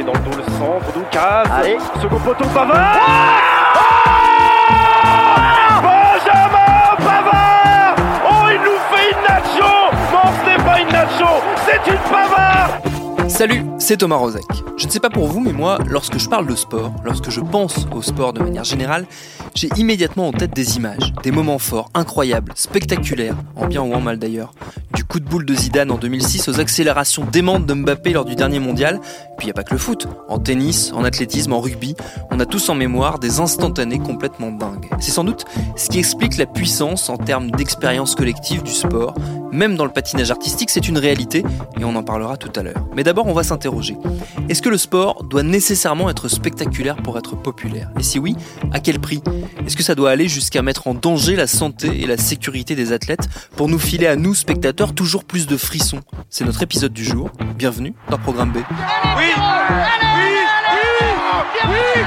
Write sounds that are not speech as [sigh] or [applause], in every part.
C'est dans le dos le centre. Allez. Second poteau, Pavard. Benjamin Pavard Oh, il nous fait une nacho Non, ce n'est pas une nacho, c'est une Pavard Salut, c'est Thomas Rozek. Je ne sais pas pour vous, mais moi, lorsque je parle de sport, lorsque je pense au sport de manière générale, j'ai immédiatement en tête des images, des moments forts, incroyables, spectaculaires, en bien ou en mal d'ailleurs. Du coup de boule de Zidane en 2006 aux accélérations démentes de Mbappé lors du dernier mondial. Puis il n'y a pas que le foot. En tennis, en athlétisme, en rugby, on a tous en mémoire des instantanés complètement dingues. C'est sans doute ce qui explique la puissance en termes d'expérience collective du sport. Même dans le patinage artistique, c'est une réalité et on en parlera tout à l'heure. Mais d'abord, on va s'interroger. Est-ce que le sport doit nécessairement être spectaculaire pour être populaire? Et si oui, à quel prix? Est-ce que ça doit aller jusqu'à mettre en danger la santé et la sécurité des athlètes pour nous filer à nous, spectateurs, toujours plus de frissons C'est notre épisode du jour. Bienvenue dans Programme B. Oui Oui Oui Oui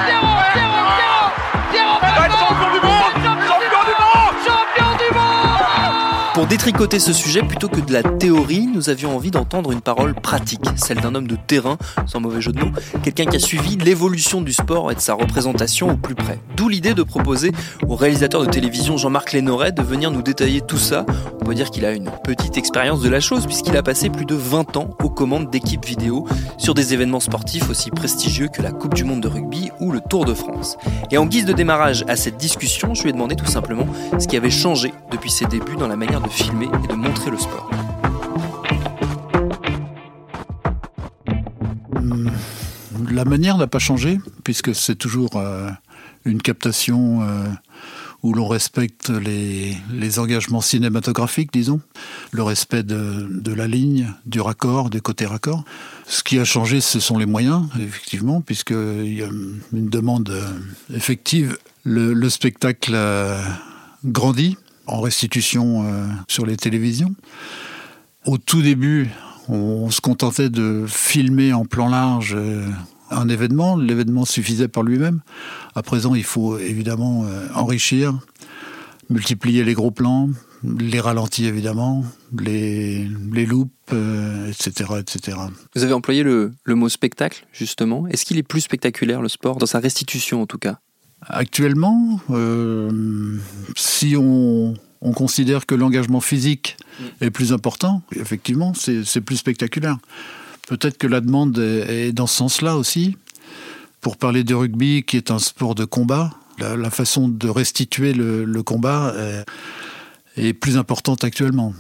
Va être champion du monde Champion du monde Pour détricoter ce sujet, plutôt que de la théorie, nous avions envie d'entendre une parole pratique, celle d'un homme de terrain, sans mauvais jeu de mots, quelqu'un qui a suivi l'évolution du sport et de sa représentation au plus près. D'où l'idée de proposer au réalisateur de télévision Jean-Marc Lénoret de venir nous détailler tout ça. On peut dire qu'il a une petite expérience de la chose, puisqu'il a passé plus de 20 ans aux commandes d'équipes vidéo sur des événements sportifs aussi prestigieux que la Coupe du Monde de rugby ou le Tour de France. Et en guise de démarrage à cette discussion, je lui ai demandé tout simplement ce qui avait changé depuis ses débuts dans la manière de filmer et de montrer le sport. La manière n'a pas changé, puisque c'est toujours euh, une captation euh, où l'on respecte les, engagements cinématographiques, disons, le respect de, la ligne, du raccord, des côtés raccords. Ce qui a changé, ce sont les moyens, effectivement, puisqu'il y a une demande euh, effective. Le, le spectacle grandit en restitution euh, sur les télévisions. Au tout début, on se contentait de filmer en plan large euh, un événement. L'événement suffisait par lui-même. À présent, il faut évidemment euh, enrichir, multiplier les gros plans, les ralentis évidemment, les, les loops, euh, etc., etc. Vous avez employé le, le mot spectacle, justement. Est-ce qu'il est plus spectaculaire, le sport, dans sa restitution en tout cas? Actuellement, euh, si on, on considère que l'engagement physique est plus important, effectivement, c'est c'est plus spectaculaire. Peut-être que la demande est, dans ce sens-là aussi. Pour parler du rugby, qui est un sport de combat, la, la façon de restituer le, le combat est, est plus importante actuellement.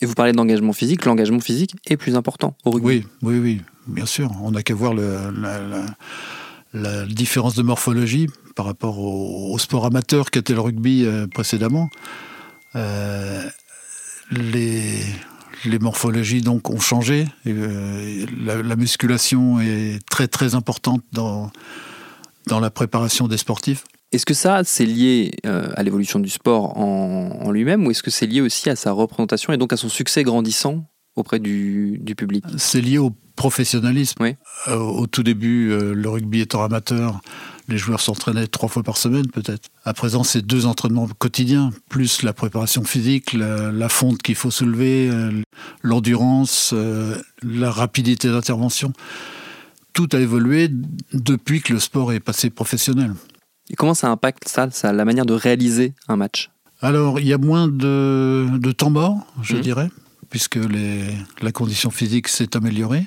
Et vous parlez d'engagement physique, l'engagement physique est plus important au rugby. Oui, oui, oui, bien sûr. On n'a qu'à voir le- la, la- la différence de morphologie par rapport au, au sport amateur qu'était le rugby euh, précédemment. Euh, les, les morphologies donc ont changé. Euh, la, la musculation est très très importante dans, dans la préparation des sportifs. Est-ce que ça, c'est lié euh, à l'évolution du sport en, en lui-même ou est-ce que c'est lié aussi à sa représentation et donc à son succès grandissant auprès du, du public? C'est lié au professionnalisme. Oui. Euh, au tout début, euh, le rugby étant amateur, les joueurs s'entraînaient trois fois par semaine peut-être. À présent, c'est deux entraînements quotidiens, plus la préparation physique, la, la fonte qu'il faut soulever, euh, l'endurance, la rapidité d'intervention. Tout a évolué depuis que le sport est passé professionnel. Et comment ça impacte ça, ça la manière de réaliser un match? Alors, il y a moins de, de temps mort, je Mhm. dirais, puisque les, la condition physique s'est améliorée.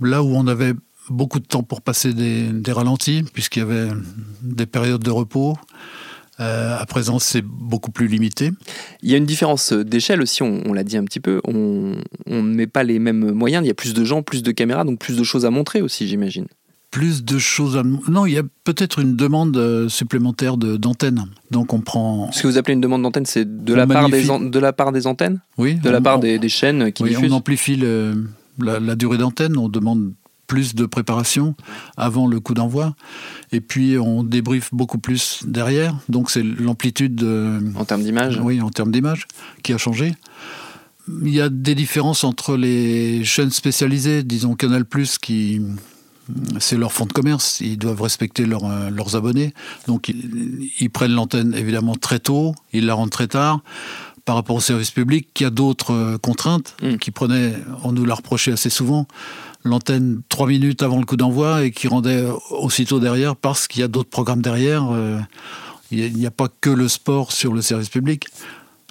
Là où on avait beaucoup de temps pour passer des, des ralentis, puisqu'il y avait des périodes de repos, euh, à présent c'est beaucoup plus limité. Il y a une différence d'échelle aussi, on, on l'a dit un petit peu. On ne met pas les mêmes moyens, il y a plus de gens, plus de caméras, donc plus de choses à montrer aussi, j'imagine. plus de choses à... Non, il y a peut-être une demande euh, supplémentaire d'antenne. Donc on prend... Ce que vous appelez une demande d'antenne, c'est de, la part des de la part des antennes? Oui. De la part des, chaînes qui oui, diffusent? on amplifie la, la, durée d'antenne, on demande plus de préparation avant le coup d'envoi. Et puis on débriefe beaucoup plus derrière. Donc c'est l'amplitude... En termes d'image Oui, en termes d'image qui a changé. Il y a des différences entre les chaînes spécialisées, disons Canal ⁇ qui c'est leur fonds de commerce, ils doivent respecter euh, leurs abonnés. Donc ils, prennent l'antenne évidemment très tôt, ils la rendent très tard. Par rapport au service public, qui a d'autres euh, contraintes, mm. qui prenaient, on nous l'a reproché assez souvent, l'antenne trois minutes avant le coup d'envoi et qui rendait aussitôt derrière parce qu'il y a d'autres programmes derrière. Euh, il n'y a, pas que le sport sur le service public.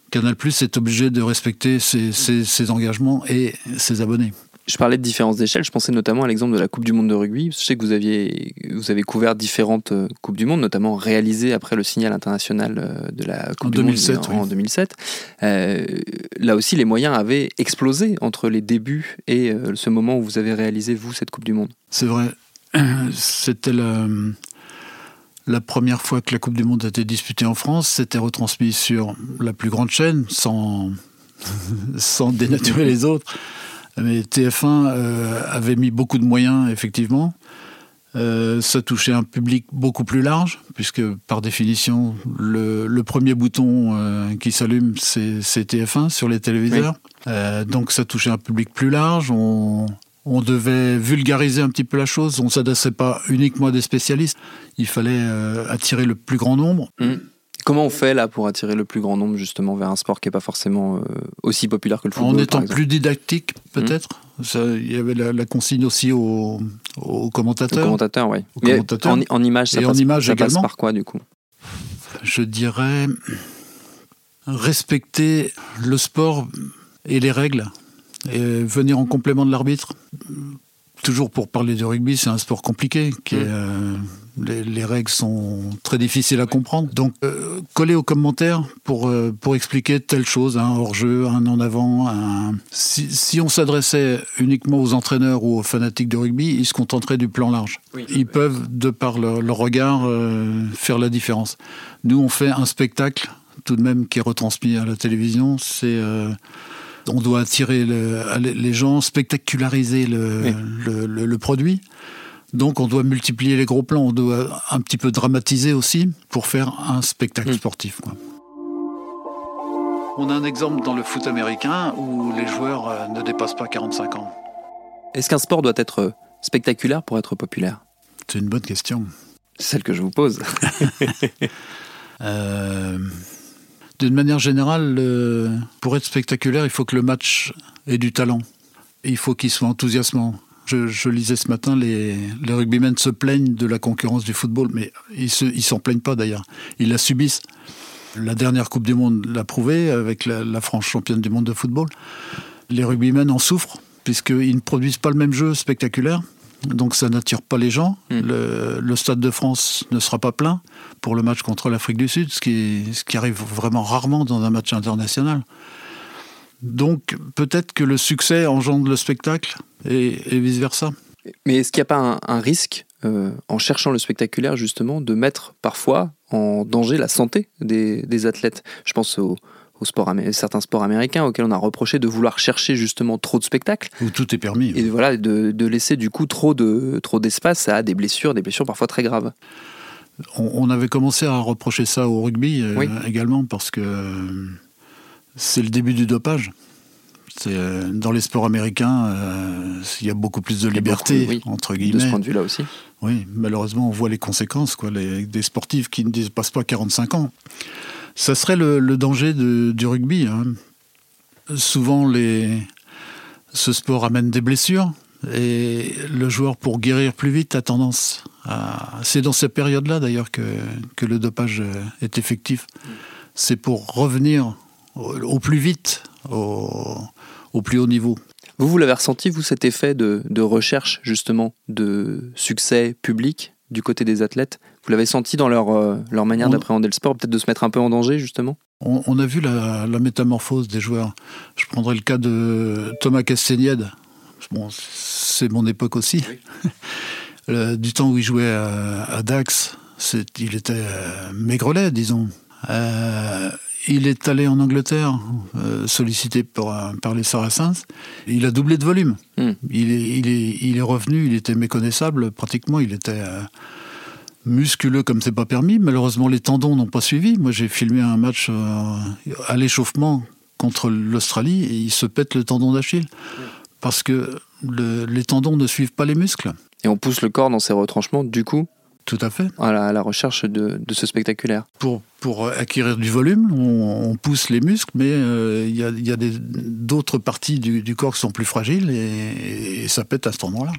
Canal Plus est obligé de respecter ses engagements et ses abonnés. Je parlais de différences d'échelle, je pensais notamment à l'exemple de la Coupe du Monde de rugby. Je sais que vous, aviez, vous avez couvert différentes euh, Coupes du Monde, notamment réalisées après le signal international euh, de la Coupe du Monde en, 2007. Euh, là aussi, les moyens avaient explosé entre les débuts et ce moment où vous avez réalisé, vous, cette Coupe du Monde. C'est vrai. [clears throat] C'était la, la première fois que la Coupe du Monde a été disputée en France. C'était retransmis sur la plus grande chaîne, sans, [laughs] sans dénaturer les autres. Mais TF1 euh, avait mis beaucoup de moyens, effectivement. Euh, ça touchait un public beaucoup plus large, puisque par définition, le, premier bouton euh, qui s'allume, c'est TF1 sur les téléviseurs. donc ça touchait un public plus large. On, devait vulgariser un petit peu la chose. On ne s'adressait pas uniquement à des spécialistes. Il fallait attirer le plus grand nombre. Mmh. Comment on fait là pour attirer le plus grand nombre justement vers un sport qui n'est pas forcément euh, aussi populaire que le football En étant plus didactique peut-être. Hmm. Il y avait la, consigne aussi aux, commentateurs. Aux commentateurs, oui. En, image, ça, passe, par quoi du coup? Je dirais respecter le sport et les règles et venir en complément de l'arbitre toujours pour parler de rugby, c'est un sport compliqué. Qui mm. euh, les, règles sont très difficiles à comprendre. Donc, euh, coller aux commentaires pour, euh, pour expliquer telle chose, un hors-jeu, un en avant. Si, on s'adressait uniquement aux entraîneurs ou aux fanatiques de rugby, ils se contenteraient du plan large. ils peuvent, de par leur, leur regard, faire la différence. Nous, on fait un spectacle, tout de même, qui est retransmis à la télévision. C'est on doit attirer les gens, spectaculariser le, produit. Donc on doit multiplier les gros plans, on doit un petit peu dramatiser aussi pour faire un spectacle mm. sportif. On a un exemple dans le foot américain où les joueurs euh, ne dépassent pas 45 ans. Est-ce qu'un sport doit être spectaculaire pour être populaire? C'est une bonne question. C'est celle que je vous pose. [laughs] [laughs] euh, d'une manière générale, pour être spectaculaire, il faut que le match ait du talent. Il faut qu'il soit enthousiasmant. Je, lisais ce matin, les, les rugbymen se plaignent de la concurrence du football, mais ils ne s'en plaignent pas d'ailleurs. Ils la subissent. La dernière Coupe du Monde l'a prouvé avec la, la France championne du monde de football. Les rugbymen en souffrent, puisqu'ils ne produisent pas le même jeu spectaculaire. Donc ça n'attire pas les gens. Hmm. Le, Stade de France ne sera pas plein pour le match contre l'Afrique du Sud, ce qui, ce qui arrive vraiment rarement dans un match international. Donc peut-être que le succès engendre le spectacle et, vice-versa. Mais est-ce qu'il n'y a pas un, risque, euh, en cherchant le spectaculaire justement, de mettre parfois en danger la santé des, des athlètes? Je pense au, au sport, certains sports américains auxquels on a reproché de vouloir chercher justement trop de spectacles. Où tout est permis. Et voilà, de, laisser du coup trop de trop d'espace à des blessures, des blessures parfois très graves. On, avait commencé à reprocher ça au rugby euh, également parce que c'est le début du dopage. Euh, dans les sports américains, il y a beaucoup plus de liberté, entre guillemets. De ce point de vue-là aussi. Oui, malheureusement, on voit les conséquences. Quoi, des sportifs qui ne dépassent pas 45 ans. Ça serait le, danger du rugby. Hein. Souvent, les, ce sport amène des blessures et le joueur, pour guérir plus vite, a tendance à... C'est dans cette période-là, d'ailleurs, que, que le dopage est effectif. C'est pour revenir au, plus vite, au, au, plus haut niveau. Vous, vous l'avez ressenti, vous, cet effet de, de recherche, justement, de succès public du côté des athlètes? Vous l'avez senti dans leur, euh, leur manière d'appréhender le sport, peut-être de se mettre un peu en danger, justement? On, a vu la, métamorphose des joueurs. Je prendrai le cas de Thomas Castagnède. Bon, c'est mon époque aussi. [laughs] du temps où il jouait à, Dax, il était euh, maigrelet, disons. Euh, il est allé en Angleterre, euh, sollicité par, par, les Saracens. Il a doublé de volume. Hmm. Il, est, il, est, il, est, revenu, il était méconnaissable pratiquement. Il était musculeux comme c'est pas permis. Malheureusement, les tendons n'ont pas suivi. Moi, j'ai filmé un match à l'échauffement contre l'Australie et il se pète le tendon d'Achille. Parce que les tendons ne suivent pas les muscles. Et on pousse le corps dans ses retranchements, du coup tout à fait. À la, recherche de, ce spectaculaire. Pour, pour acquérir du volume, on, pousse les muscles, mais euh, il y a, y a d'autres parties du, corps qui sont plus fragiles et, et ça pète à ce moment-là.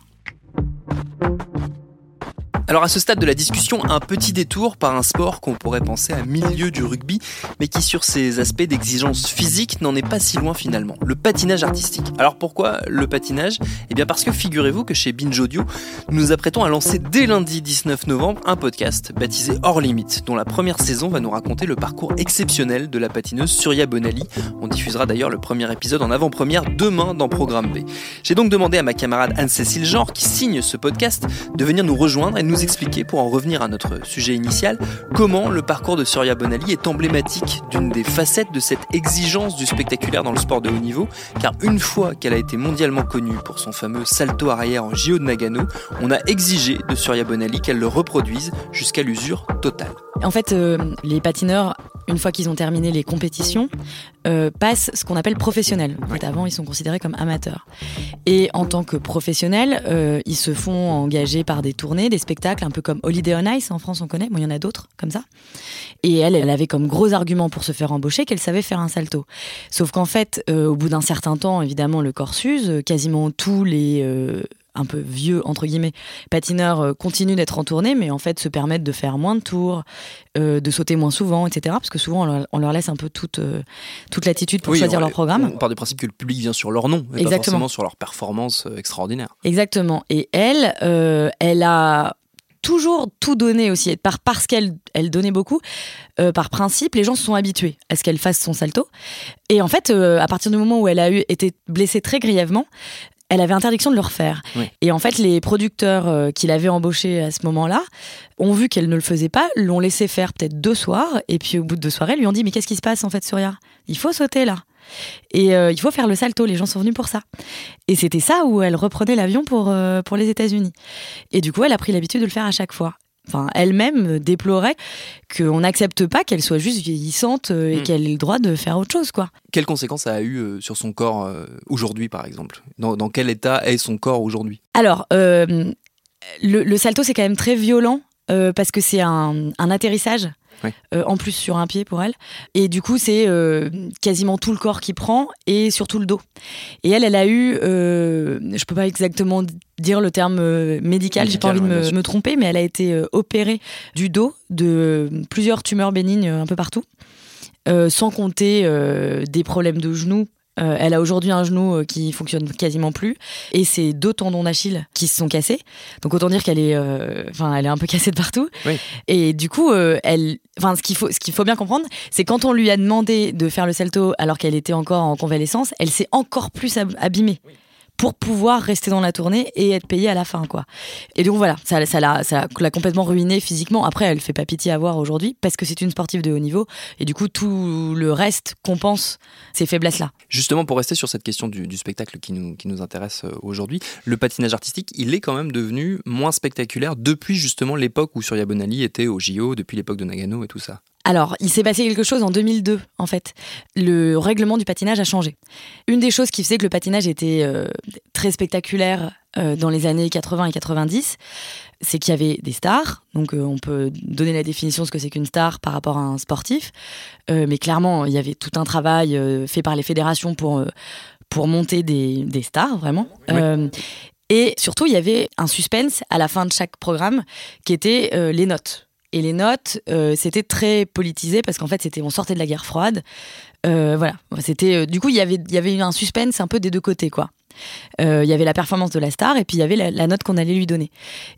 Alors à ce stade de la discussion, un petit détour par un sport qu'on pourrait penser à milieu du rugby, mais qui sur ses aspects d'exigence physique n'en est pas si loin finalement, le patinage artistique. Alors pourquoi le patinage? Eh bien parce que figurez-vous que chez Binge Audio, nous nous apprêtons à lancer dès lundi 19 novembre un podcast baptisé Hors Limite, dont la première saison va nous raconter le parcours exceptionnel de la patineuse Surya Bonali. On diffusera d'ailleurs le premier épisode en avant-première demain dans Programme B. J'ai donc demandé à ma camarade Anne-Cécile Genre, qui signe ce podcast, de venir nous rejoindre et nous expliquer, pour en revenir à notre sujet initial, comment le parcours de Surya Bonali est emblématique d'une des facettes de cette exigence du spectaculaire dans le sport de haut niveau, car une fois qu'elle a été mondialement connue pour son fameux salto arrière en JO de Nagano, on a exigé de Surya Bonali qu'elle le reproduise jusqu'à l'usure totale. En fait, euh, les patineurs, une fois qu'ils ont terminé les compétitions, euh, passent ce qu'on appelle professionnel. En fait, avant, ils sont considérés comme amateurs. Et en tant que professionnels, euh, ils se font engager par des tournées, des spectacles, un peu comme Holiday on Ice en France, on connaît. Bon, il y en a d'autres comme ça. Et elle, elle avait comme gros argument pour se faire embaucher qu'elle savait faire un salto. Sauf qu'en fait, au bout d'un certain temps, évidemment, le corps s'use. Quasiment tous les un peu vieux, entre guillemets, patineurs euh, continuent d'être en tournée, mais en fait se permettent de faire moins de tours, euh, de sauter moins souvent, etc. Parce que souvent, on leur, laisse un peu toute, euh, toute l'attitude pour choisir leur programme. On part du principe que le public vient sur leur nom, et Exactement. pas forcément sur leur performance extraordinaire. Exactement. Et elle, elle a toujours tout donné aussi, par, parce qu'elle elle donnait beaucoup, par principe, les gens se sont habitués à ce qu'elle fasse son salto. Et en fait, à partir du moment où elle a eu, été blessée très grièvement, elle avait interdiction de le refaire. Et en fait, les producteurs euh, qui l'avaient embauchée à ce moment-là ont vu qu'elle ne le faisait pas, l'ont laissé faire peut-être deux soirs, et puis au bout de deux soirées, lui ont dit Mais qu'est-ce qui se passe en fait, Surya Il faut sauter là. Et euh, il faut faire le salto, les gens sont venus pour ça. Et c'était ça où elle reprenait l'avion pour, euh, pour les États-Unis. Et du coup, elle a pris l'habitude de le faire à chaque fois enfin, elle-même déplorait qu'on n'accepte pas qu'elle soit juste vieillissante euh, et hmm. qu'elle ait le droit de faire autre chose, quoi. Quelles conséquences ça a eu euh, sur son corps euh, aujourd'hui, par exemple? Dans, quel état est son corps aujourd'hui? Alors, le, salto, c'est quand même très violent parce que c'est un, atterrissage. En plus sur un pied pour elle. Et du coup, c'est quasiment tout le corps qui prend et surtout le dos. Et elle, elle a eu, je peux pas exactement dire le terme euh, médical, j'ai pas envie de me, tromper, mais elle a été euh, opérée du dos de plusieurs tumeurs bénignes un peu partout, euh, sans compter des problèmes de genoux. Elle a aujourd'hui un genou qui fonctionne quasiment plus et ses deux tendons d'Achille qui se sont cassés. Donc autant dire qu'elle est, enfin, elle est un peu [laughs] cassée de partout. Et du coup, elle, enfin, ce qu'il faut, ce qu'il faut bien comprendre, c'est quand on lui a demandé de faire le salto alors qu'elle était encore en convalescence, elle s'est encore plus abîmée pour pouvoir rester dans la tournée et être payée à la fin, quoi. Et donc voilà, ça, l'a complètement ruinée physiquement. Après, elle fait pas pitié à voir aujourd'hui parce que c'est une sportive de haut niveau et du coup tout le reste compense ces faiblesses-là. Justement, pour rester sur cette question du, spectacle qui nous, qui nous intéresse euh, aujourd'hui, le patinage artistique, il est quand même devenu moins spectaculaire depuis justement l'époque où Surya Bonali était au JO, depuis l'époque de Nagano et tout ça. Alors, il s'est passé quelque chose en 2002, en fait. Le règlement du patinage a changé. Une des choses qui faisait que le patinage était euh, très spectaculaire euh, dans les années 80 et 90, c'est qu'il y avait des stars. Donc, euh, on peut donner la définition de ce que c'est qu'une star par rapport à un sportif. mais clairement, il y avait tout un travail fait par les fédérations pour, pour monter des, des stars, vraiment. et surtout, il y avait un suspense à la fin de chaque programme qui était les notes et les notes, euh, c'était très politisé parce qu'en fait, c'était on sortait de la guerre froide. Euh, voilà, c'était euh, du coup il y avait il y avait eu un suspense un peu des deux côtés quoi. Il y avait la performance de la star et puis il y avait la, note qu'on allait lui donner.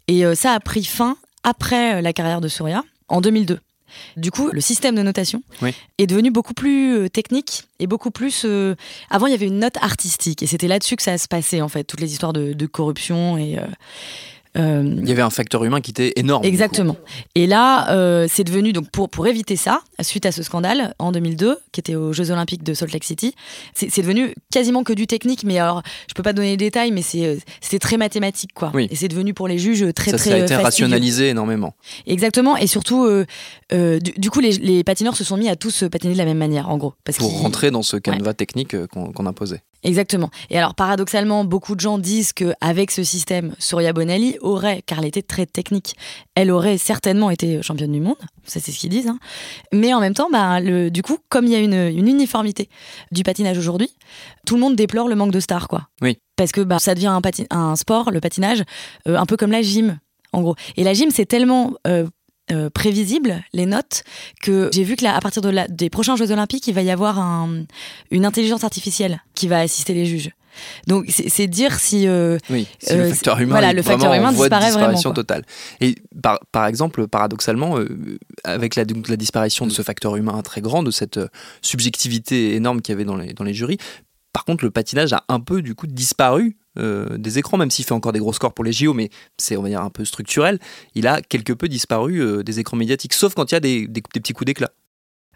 Et ça a pris fin après la carrière de Surya en 2002. Du coup, le système de notation est devenu beaucoup plus technique et beaucoup plus. Avant, il y avait une note artistique et c'était là-dessus que ça se passait en fait, toutes les histoires de, de corruption et Euh, Il y avait un facteur humain qui était énorme. Exactement. Et là, euh, c'est devenu, donc pour, pour éviter ça, suite à ce scandale en 2002, qui était aux Jeux Olympiques de Salt Lake City, c'est devenu quasiment que du technique, mais alors, je peux pas donner les détails, mais euh, c'était très mathématique, quoi. Oui. Et c'est devenu pour les juges très, ça, très Ça a été fastidieux. rationalisé énormément. Exactement. Et surtout, euh, euh, du, du coup, les, les patineurs se sont mis à tous patiner de la même manière, en gros. Parce Pour rentrer dans ce canevas technique euh, qu'on qu'on imposait. Exactement. Et alors paradoxalement, beaucoup de gens disent que avec ce système, Surya Bonali aurait, car elle était très technique, elle aurait certainement été championne du monde. Ça c'est ce qu'ils disent. hein. Mais en même temps, bah, le, du coup, comme il y a une, une uniformité du patinage aujourd'hui, tout le monde déplore le manque de stars, quoi. Oui. Parce que bah, ça devient un sport, le patinage, euh, un peu comme la gym, en gros. Et la gym, c'est tellement euh, euh, prévisible, les notes, que j'ai vu que là, à partir de la- des prochains Jeux Olympiques, il va y avoir un- une intelligence artificielle qui va assister les juges. Donc c'est dire si euh, Oui, si Euh, le facteur humain, voilà, le facteur humain disparaît vraiment, quoi. totale. Et par, par exemple, paradoxalement, avec la, donc, la disparition de ce facteur humain très grand, de cette subjectivité énorme qu'il y avait dans les, dans les jurys, par contre, le patinage a un peu du coup disparu euh, des écrans, même s'il fait encore des gros scores pour les JO, mais c'est on va dire un peu structurel. Il a quelque peu disparu euh, des écrans médiatiques, sauf quand il y a des, petits coups d'éclat.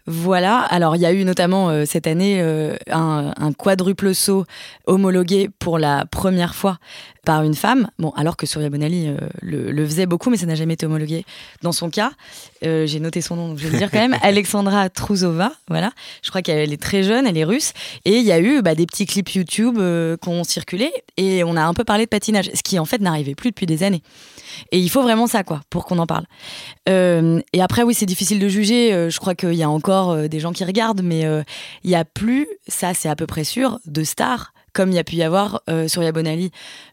Voilà, alors il y a eu notamment euh, cette année euh, un, un quadruple saut homologué pour la première fois par une femme. Bon, alors que Surya Bonali euh, le, le faisait beaucoup, mais ça n'a jamais été homologué. Dans son cas, j'ai noté son nom, donc je vais le dire quand même, [laughs] Alexandra Truzova, voilà. Je crois qu'elle est très jeune, elle est russe. Et il y a eu bah, des petits clips YouTube qui ont circulé et on a un peu parlé de patinage, ce qui en fait n'arrivait plus depuis des années. Et il faut vraiment ça, quoi, pour qu'on en parle. Et après, oui, c'est difficile de juger. Je crois qu'il y a encore euh, des gens qui regardent, mais euh, il n'y a plus, ça c'est à peu près sûr, de stars comme il y a pu y avoir euh, Surya Bonali,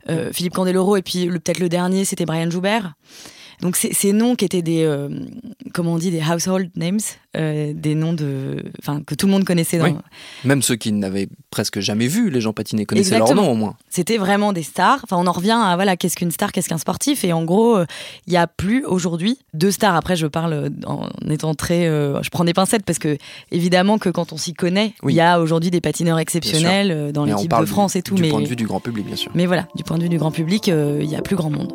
euh, Philippe Candeloro, et puis peut-être le dernier, c'était Brian Joubert. Donc ces noms qui étaient des, euh, comment on dit, des household names, euh, des noms de, enfin que tout le monde connaissait. Dans... Oui. Même ceux qui n'avaient presque jamais vu les gens patiner connaissaient leur Exactement. nom au moins. C'était vraiment des stars. Enfin, on en revient à voilà, qu'est-ce qu'une star, qu'est-ce qu'un sportif? Et en gros, euh, il n'y a plus aujourd'hui de stars. Après, je parle euh, en étant très, euh, je prends des pincettes parce que évidemment que quand on s'y connaît, il Oui. y a aujourd'hui des patineurs exceptionnels euh, dans l'équipe de France du, et tout. Du mais point de vue du grand public, bien sûr. mais voilà, du point de vue du grand public, euh, il y a plus grand monde.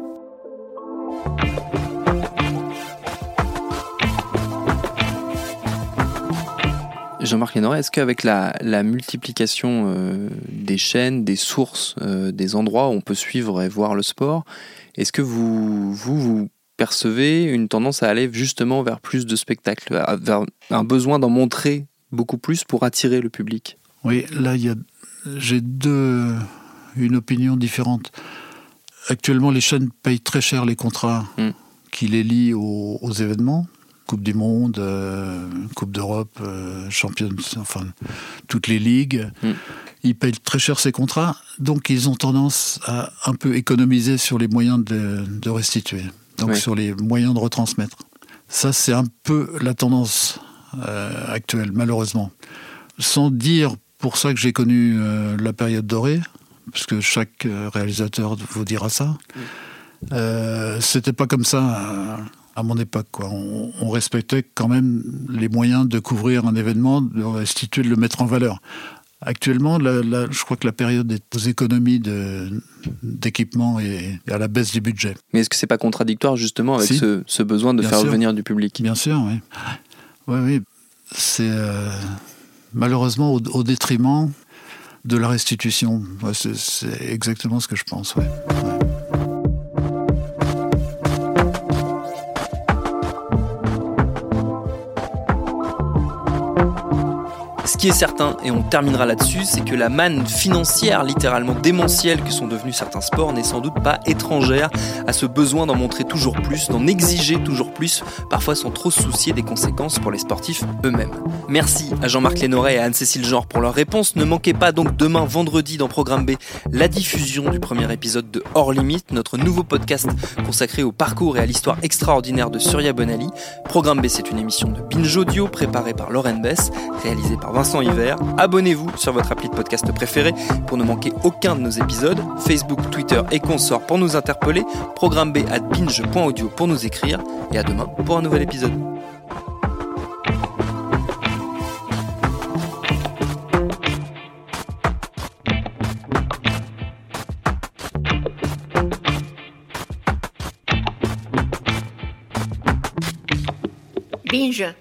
Jean-Marc Lénoret, est-ce qu'avec la, la multiplication euh, des chaînes, des sources, euh, des endroits où on peut suivre et voir le sport, est-ce que vous, vous, vous percevez une tendance à aller justement vers plus de spectacles, vers un besoin d'en montrer beaucoup plus pour attirer le public? Oui, là, il y a, j'ai deux, une opinion différente. Actuellement, les chaînes payent très cher les contrats Mm. qui les lient aux, aux événements. Coupe du Monde, euh, Coupe d'Europe, euh, Champions, enfin, toutes les ligues. Mm. Ils payent très cher ces contrats, donc ils ont tendance à un peu économiser sur les moyens de, de restituer, donc Oui. sur les moyens de retransmettre. Ça, c'est un peu la tendance euh, actuelle, malheureusement. Sans dire pour ça que j'ai connu euh, la période dorée, parce que chaque réalisateur vous dira ça. Euh, C'était pas comme ça à, mon époque. Quoi. On, on respectait quand même les moyens de couvrir un événement, de le restituer, de le mettre en valeur. Actuellement, la- la- je crois que la période est aux économies d'équipement et, et à la baisse du budget. Mais est-ce que c'est pas contradictoire justement avec Si. ce, ce besoin de Bien faire sûr. venir du public? Bien sûr, oui. Oui, oui. C'est euh, malheureusement au, au détriment de la restitution. Ouais, c'est- exactement ce que je pense. Ouais. Ce qui est certain, et on terminera là-dessus, c'est que la manne financière littéralement démentielle que sont devenus certains sports n'est sans doute pas étrangère à ce besoin d'en montrer toujours plus, d'en exiger toujours plus, parfois sans trop se soucier des conséquences pour les sportifs eux-mêmes. Merci à Jean-Marc Lénoret et à Anne-Cécile Genre pour leurs réponses. Ne manquez pas donc demain vendredi dans Programme B la diffusion du premier épisode de Hors Limite, notre nouveau podcast consacré au parcours et à l'histoire extraordinaire de Surya Bonali. Programme B, c'est une émission de Binge Audio préparée par Lauren Bess, réalisée par Vincent Hiver. Abonnez-vous sur votre appli de podcast préféré pour ne manquer aucun de nos épisodes. Facebook, Twitter et consorts pour nous interpeller. Programme B at binge.audio pour nous écrire. Et à demain pour un nouvel épisode. Binge.